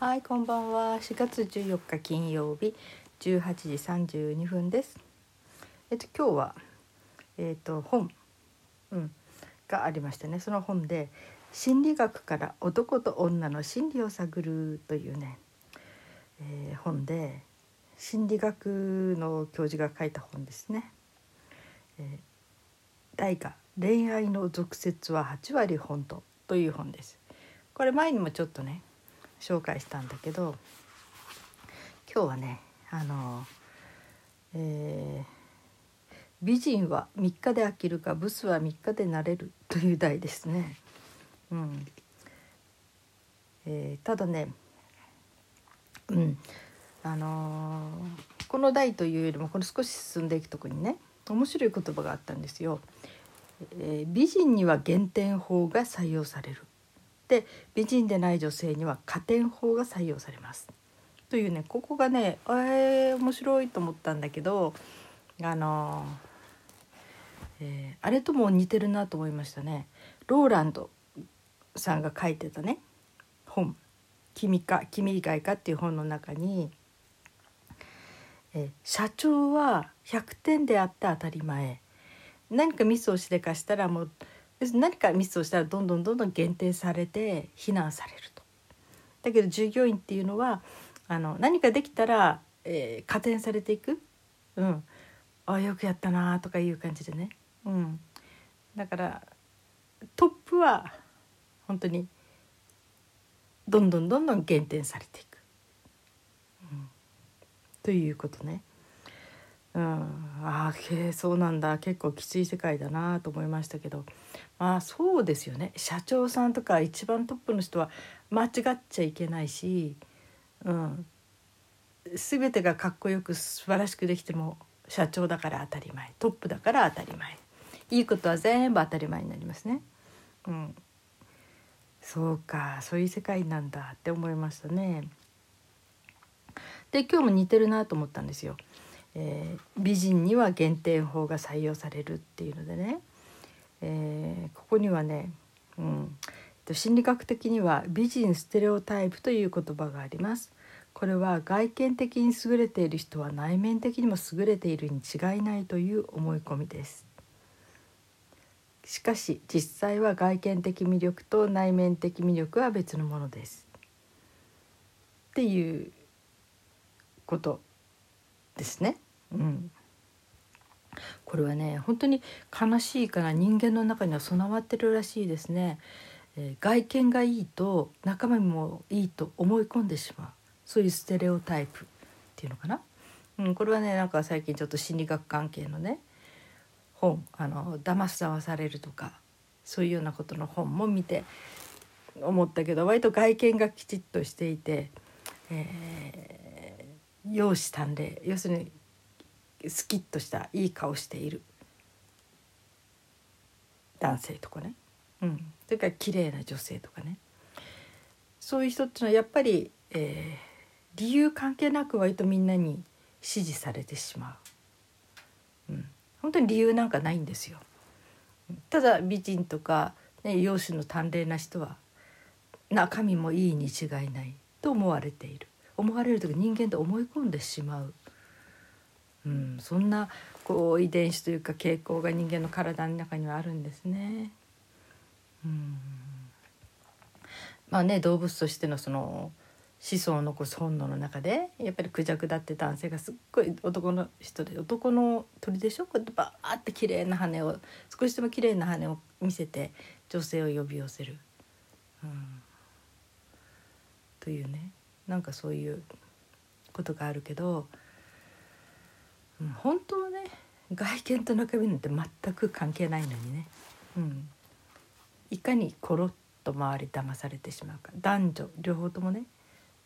はい、こんばんは。4月14日金曜日18時32分です。えっと今日はえっと本うんがありましてね、その本で心理学から男と女の心理を探るというね、えー本で心理学の教授が書いた本ですね。えー題が恋愛の俗説は8割本当という本です。これ前にもちょっとね紹介したんだけど今日はねあの、えー美人は3日で飽きるかブスは3日でなれる」という題ですね。うんえーただねうんあのーこの題というよりもこれ少し進んでいくとこにね面白い言葉があったんですよ。えー美人には減点法が採用される。で美人でない女性には加点法が採用されます。というねここがねえー、面白いと思ったんだけどあのーえーあれとも似てるなと思いましたね。ローランドさんが書いてたね本「君か君以外か」っていう本の中に、え社長は100点であって当たり前何かミスをしでかしたらもう何かミスをしたらどんどんどんどん減点されて非難されると。だけど従業員っていうのはあの何かできたら、えー加点されていく、うん、あよくやったなとかいう感じでね、うん、だからトップは本当にどんどんどんどん減点されていく、うん、ということね。うん、ああけそうなんだ。結構きつい世界だなと思いましたけど。まあそうですよね。社長さんとか一番トップの人は間違っちゃいけないし、うん、全てがかっこよく素晴らしくできても社長だから当たり前。トップだから当たり前。いいことは全部当たり前になりますね。うん、そうか。そういう世界なんだって思いましたね。で今日も似てるなと思ったんですよ。えー美人には減点法が採用されるっていうのでね、えーここにはね、うん、えっと心理学的には美人ステレオタイプという言葉があります。これは外見的に優れている人は内面的にも優れているに違いないという思い込みです。しかし実際は外見的魅力と内面的魅力は別のものです。っていうことですね。うん、これはね本当に悲しいから人間の中には備わってるらしいですね。えー外見がいいと中身もいいと思い込んでしまうそういうステレオタイプっていうのかな。うん、これはねなんか最近ちょっと心理学関係のね本あの騙す騙されるとかそういうようなことの本も見て思ったけど割と外見がきちっとしていて、えー容姿端麗要するにスキッとしたいい顔している。男性とかね、うん、それから綺麗な女性とかね。そういう人っていうのはやっぱり、えー理由関係なく割とみんなに支持されてしまう、うん、本当に理由なんかないんですよ。ただ美人とか、ね、容姿の端麗な人は中身もいいに違いないと思われている。思われるとき人間って思い込んでしまう、うん、そんなこう遺伝子というか傾向が人間の体の中にはあるんですね。うん。まあね動物としてのその子孫を残す本能の中でやっぱりクジャクだって男性がすっごい男の人で男の鳥でしょ？こうやってバーって綺麗な羽を少しでも綺麗な羽を見せて女性を呼び寄せる、うん、というね。なんかそういうことがあるけど、本当はね外見と中身なんて全く関係ないのにね、うん、いかにコロッと周り騙されてしまうか。男女両方ともね。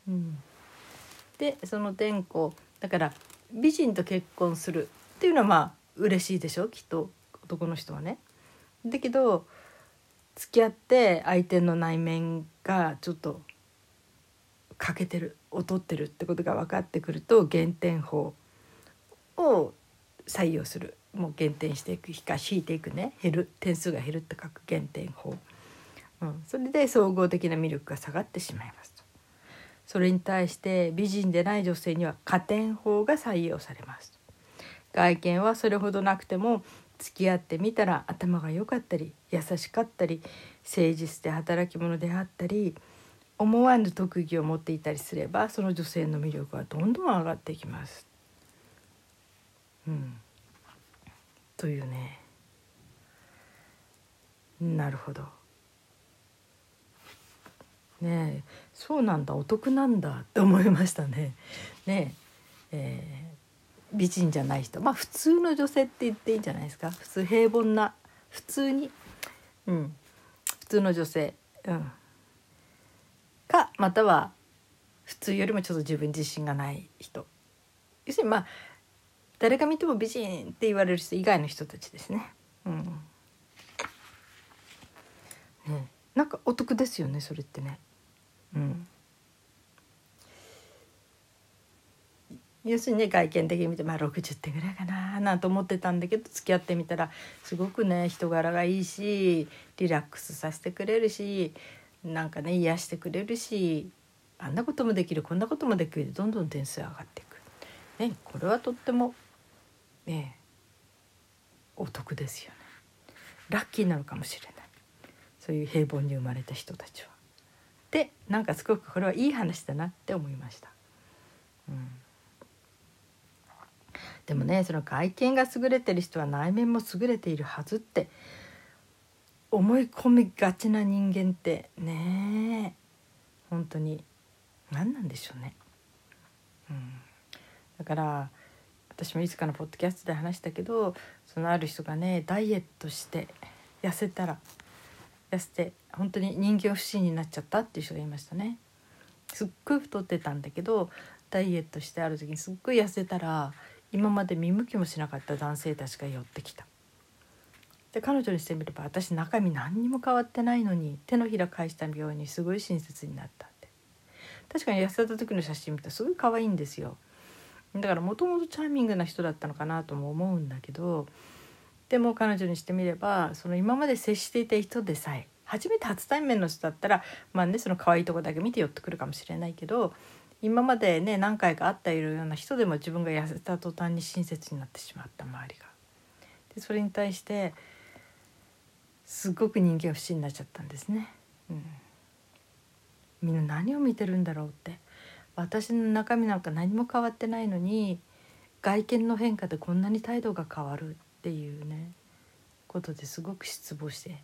うん、でその天候。だから美人と結婚するっていうのはまあ嬉しいでしょ？きっと。男の人はね。だけど付き合って相手の内面がちょっと欠けてる劣ってるってことが分かってくると減点法。を採用する。もう減点していく引か引いていくね。減る。点数が減るって書く減点法、うん、それで総合的な魅力が下がってしまいますと。それに対して美人でない女性には加点法が採用されます外見はそれほどなくても付き合ってみたら頭が良かったり優しかったり誠実で働き者であったり思わぬ特技を持っていたりすればその女性の魅力はどんどん上がっていきます。うん、というね。なるほど。ねそうなんだお得なんだって思いましたね。ねえー、美人じゃない人。まあ普通の女性って言っていいんじゃないですか。普通平凡な。普通に、うん、普通の女性、うん、かまたは普通よりもちょっと自分自信がない人。要するにまあ誰が見ても美人って言われる人以外の人たちですね。うんね、なんかお得ですよねそれってね。うん、要するにね外見的に見てまあ60点ぐらいかななんて思ってたんだけど付き合ってみたらすごくね人柄がいいしリラックスさせてくれるしなんかね癒してくれるしあんなこともできるこんなこともできるどんどん点数上がっていく。ね、これはとってもねお得ですよね。ラッキーなのかもしれないそういう平凡に生まれた人たちは。でなんかすごくこれはいい話だなって思いました。うんでもねその外見が優れてる人は内面も優れているはずって思い込みがちな人間ってね本当に何なんでしょうね。うん、だから私もいつかのポッドキャストで話したけどそのある人がねダイエットして痩せたら痩せて本当に人間不信になっちゃったっていう人がいましたね。すっごい太ってたんだけどダイエットしてある時にすっごい痩せたら今まで見向きもしなかった男性たちが寄ってきた。で彼女にしてみれば私中身何にも変わってないのに手のひら返したようにすごい親切になったって確かに痩せた時の写真見たらすごい可愛いんですよだからもともとチャーミングな人だったのかなとも思うんだけどでも彼女にしてみればその今まで接していた人でさえ初めて初対面の人だったらまあねその可愛いとこだけ見て寄ってくるかもしれないけど今までね何回か会っているような人でも自分が痩せた途端に親切になってしまった周りが。でそれに対してすごく人間不信になっちゃったんですね。うん、みんな何を見てるんだろうって私の中身なんか何も変わってないのに外見の変化でこんなに態度が変わるっていうねことですごく失望して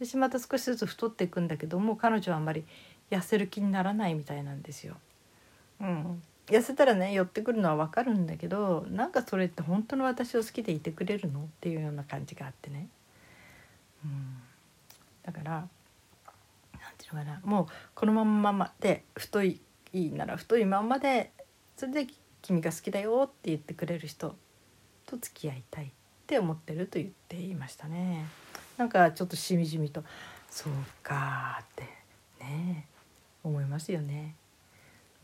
私また少しずつ太っていくんだけどもう彼女はあんまり痩せる気にならないみたいなんですよ。うん、痩せたらね寄ってくるのは分かるんだけどなんかそれって本当の私を好きでいてくれるのっていうような感じがあってね。うん、だから何ていうのかなもうこのままで太いいいなら太いまんまでそれで君が好きだよって言ってくれる人と付き合いたいって思ってると言っていましたね。なんかちょっとしみじみとそうかってね思いますよね。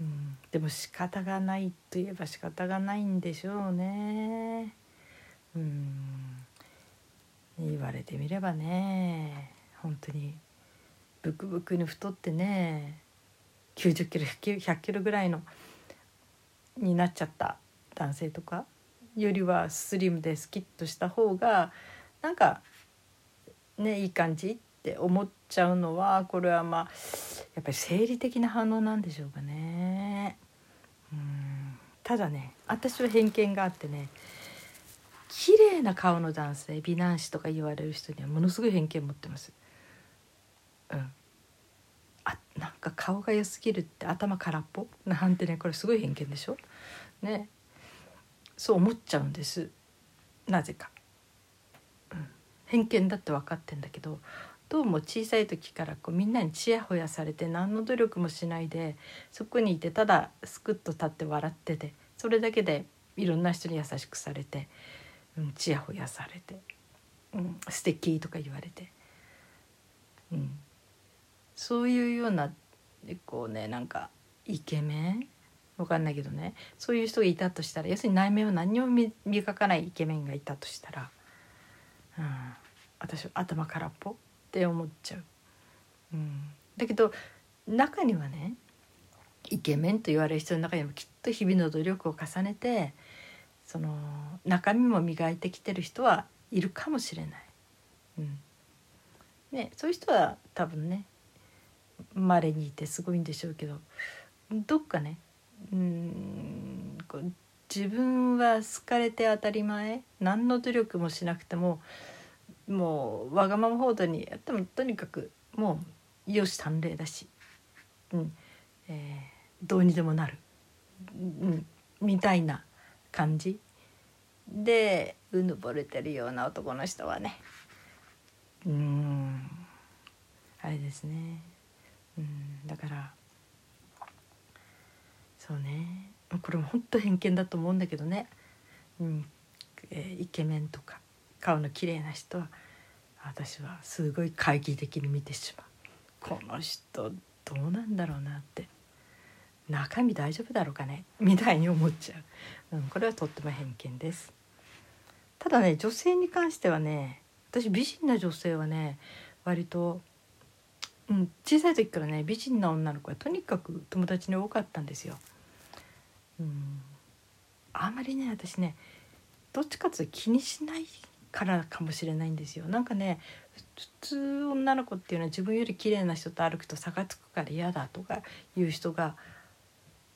うん、でも仕方がないといえば仕方がないんでしょうね。うん言われてみればね本当にブクブクに太ってね90キロ100キロぐらいのになっちゃった男性とかよりはスリムでスキッとした方がなんかねいい感じって思っちゃうのはこれはまあやっぱり生理的な反応なんでしょうかね。うんただね私は偏見があってね綺麗な顔の男性美男子とか言われる人にはものすごい偏見持ってます。うん、あなんか顔が良すぎるって頭空っぽ？なんてねこれすごい偏見でしょ？ね。そう思っちゃうんです。なぜか、うん、偏見だって分かってんだけどどうも小さい時からこうみんなにちやほやされて何の努力もしないでそこにいてただすくっと立って笑っててそれだけでいろんな人に優しくされてうんちやほやされて、うん、素敵とか言われて、うん、そういうようなこうねなんかイケメン？わかんないけどね。そういう人がいたとしたら要するに内面を何にも磨かないイケメンがいたとしたら、うん、私は頭空っぽって思っちゃう。うん、だけど中にはねイケメンと言われる人の中にもきっと日々の努力を重ねてその中身も磨いてきてる人はいるかもしれない。うん。ね、そういう人は多分ねまれにいてすごいんでしょうけどどっかねうんこう自分は好かれて当たり前何の努力もしなくてももうわがまま報道にやってもとにかくもう容姿端麗だし、うんえー、どうにでもなる、うん、みたいな感じ。でうぬぼれてるような男の人はねうんあれですね。うんだから。そうね。これも本当偏見だと思うんだけどね、うんえー、イケメンとか顔の綺麗な人は私はすごい懐疑的に見てしまう。この人どうなんだろうなって。中身大丈夫だろうかね？みたいに思っちゃう、うん、これはとっても偏見です。ただね女性に関してはね私美人な女性はね割と、うん、小さい時からね美人な女の子はとにかく友達に多かったんですよ。うん、あんまりね私ねどっちかというと気にしないからかもしれないんですよなんかね普通女の子っていうのは自分より綺麗な人と歩くと差がつくから嫌だとかいう人が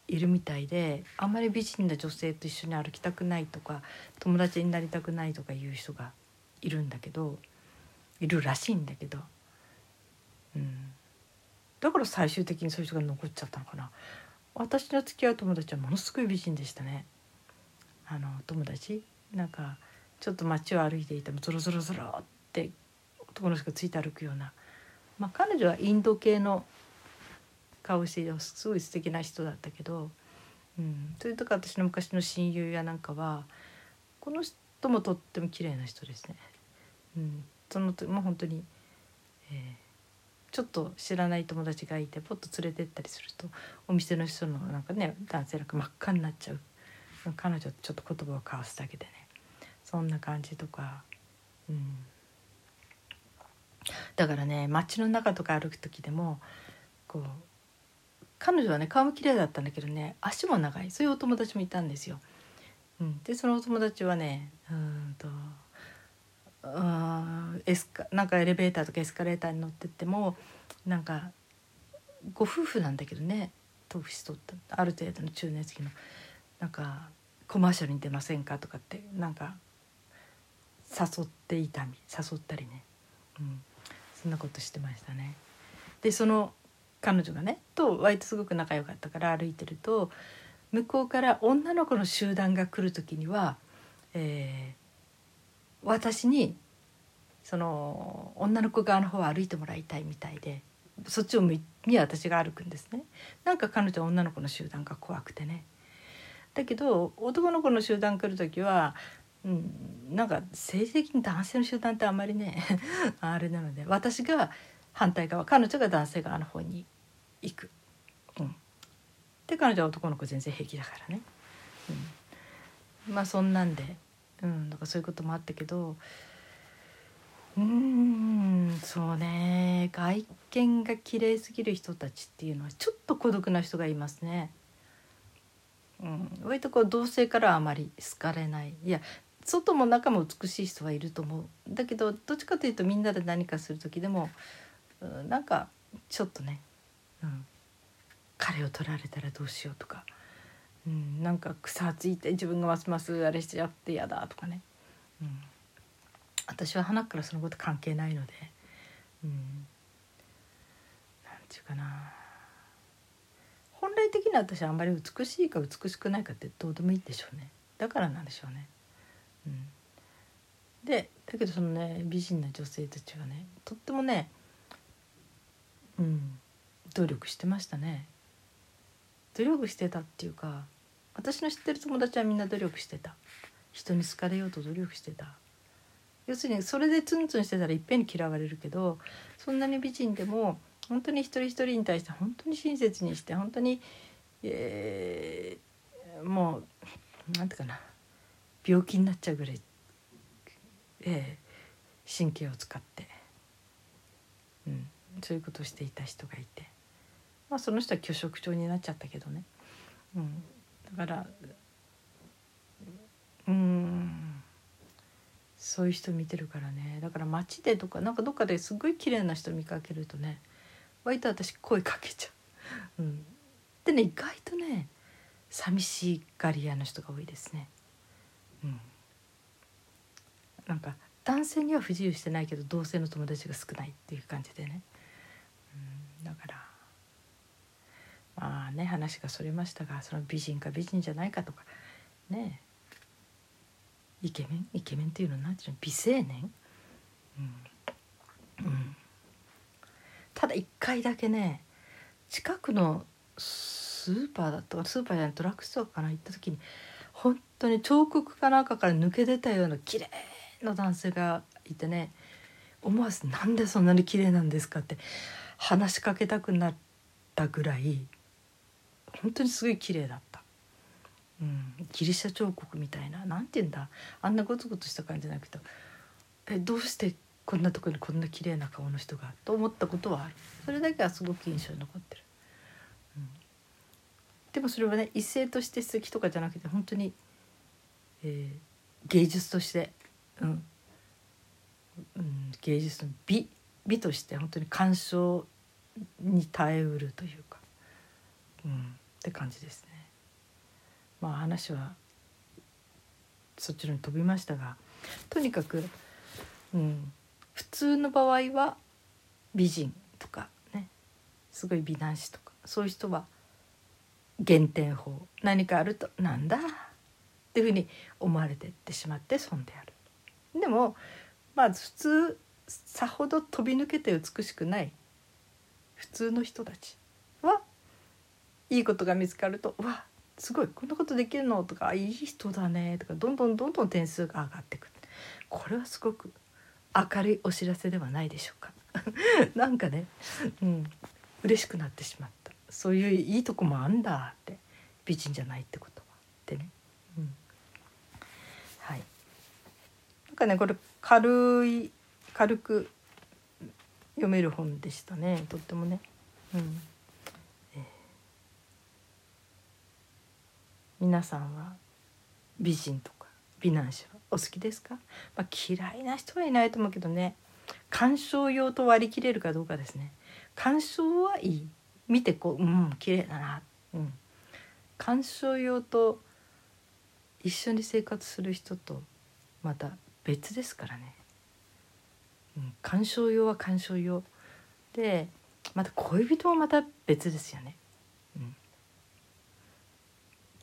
いるみたいであんまり美人な女性と一緒に歩きたくないとか友達になりたくないとかいう人がいるんだけどいるらしいんだけど、うん、だから最終的にそういう人が残っちゃったのかな。私の付き合う友達はものすごい美人でしたね。あの友達？なんかちょっと街を歩いていてもゾロゾロゾロって男の人がついて歩くような、まあ、彼女はインド系の顔してすごい素敵な人だったけど、うん、それとか私の昔の親友やなんかはこの人もとっても綺麗な人ですね。うん、そのもう本当に、えー、ちょっと知らない友達がいてポッと連れてったりするとお店の人のなんかね男性なんか真っ赤になっちゃう。彼女とちょっと言葉を交わすだけでね。そんな感じとか、うん、だからね街の中とか歩く時でもこう彼女はね顔も綺麗だったんだけどね足も長い。そういうお友達もいたんですよ。うん、でそのお友達はねうんとエスカなんかエレベーターとかエスカレーターに乗ってってもなんかご夫婦なんだけどね年取ったある程度の中年期のなんかコマーシャルに出ませんかとかってなんか誘っていたみ誘ったりね、うん、そんなことしてましたね。でその彼女がねと割とすごく仲良かったから歩いてると向こうから女の子の集団が来る時には、えー、私にその女の子側の方を歩いてもらいたいみたいでそっちを見に私が歩くんですね。なんか彼女は女の子の集団が怖くてね。だけど男の子の集団来る時は、うん、なんか政治的に男性の集団ってあんまりね あれなので私が反対側彼女が男性側の方に行く。うん、で彼女は男の子全然平気だからね。うん、まあそんなんで、うん、だかそういうこともあったけどうんそうね。外見が綺麗すぎる人たちっていうのはちょっと孤独な人がいますね。うん、割とこう同性からはあまり好かれない。いや外も中も美しい人はいると思う。だけどどっちかというとみんなで何かする時でも、うん、なんかちょっとね、うん、彼を取られたらどうしようとか、うん、なんか草ついて自分がますますあれしちゃって嫌だとかね、うん、私は花からそのこと関係ないので、うん、なんていうかな。本来的には私はあんまり美しいか美しくないかってどうでもいいんでしょうね。だからなんでしょうね。うん、でだけどそのね美人な女性たちはねとってもね、うん、努力してましたね。努力してたっていうか私の知ってる友達はみんな努力してた。人に好かれようと努力してた。要するにそれでツンツンしてたらいっぺんに嫌われるけどそんなに美人でも本当に一人一人に対して本当に親切にして本当に、えー、もう何て言うかな病気になっちゃうぐらい、えー、神経を使って、うん、そういうことをしていた人がいてまあその人は拒食症になっちゃったけどね、うん、だからうんそういう人見てるからね。だから街でとかなんかどっかですごい綺麗な人見かけるとね割と私声かけちゃう。うん、でね意外とね寂しがり屋の人が多いですね。うん、なんか男性には不自由してないけど同性の友達が少ないっていう感じでね、うん、だからまあね話がそれましたがその美人か美人じゃないかとかね。イケメン？イケメンっていうのは何ていうの？美青年、うん。うん、ただ一回だけね近くのスーパーだったかスーパーじゃないドラッグストアかな？行った時に本当に彫刻かなんかから抜け出たような綺麗な男性がいてね思わず「なんでそんなに綺麗なんですか?」って話しかけたくなったぐらい本当にすごい綺麗だった。うん、ギリシャ彫刻みたいな何て言うんだ？あんなゴツゴツした感じじゃなくてえどうしてこんなとこにこんな綺麗な顔の人が？と思ったことはある。それだけはすごく印象に残ってる、うん、でもそれはね異性として素敵とかじゃなくて本当に、えー、芸術として、うん。うん、芸術の美美として本当に鑑賞に耐えうるというか、うん、って感じですね。まあ話はそちらに飛びましたがとにかく、うん、普通の場合は美人とかねすごい美男子とかそういう人は減点法何かあると「なんだ」っていうふうに思われてってしまって損である。でもまあ普通さほど飛び抜けて美しくない普通の人たちはいいことが見つかると「わすごいこんなことできるの?」とか「いい人だね」とかどんどんどんどん点数が上がってく。るこれはすごく明るいお知らせではないでしょうか。なんかね、うん、嬉しくなってしまった。そういういいとこもあんだって美人じゃないってことはってね、うん、はい。なんかねこれ軽い軽く読める本でしたね。とってもね、うんえー、皆さんは美人とか美男子はお好きですか、まあ、嫌いな人はいないと思うけどね。鑑賞用と割り切れるかどうかですね。鑑賞はいい。見てこううん綺麗だな、うん、鑑賞用と一緒に生活する人とまた別ですからね、うん、鑑賞用は鑑賞用。でまた恋人もまた別ですよね、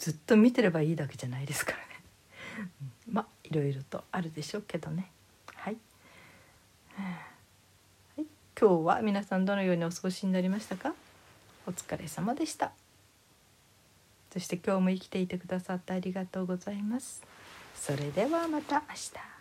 ずっと見てればいいだけじゃないですからね、まあいろいろとあるでしょうけどね。はい、はい、今日は皆さんどのようにお過ごしになりましたか？お疲れ様でした。そして今日も生きていてくださってありがとうございます。それではまた明日。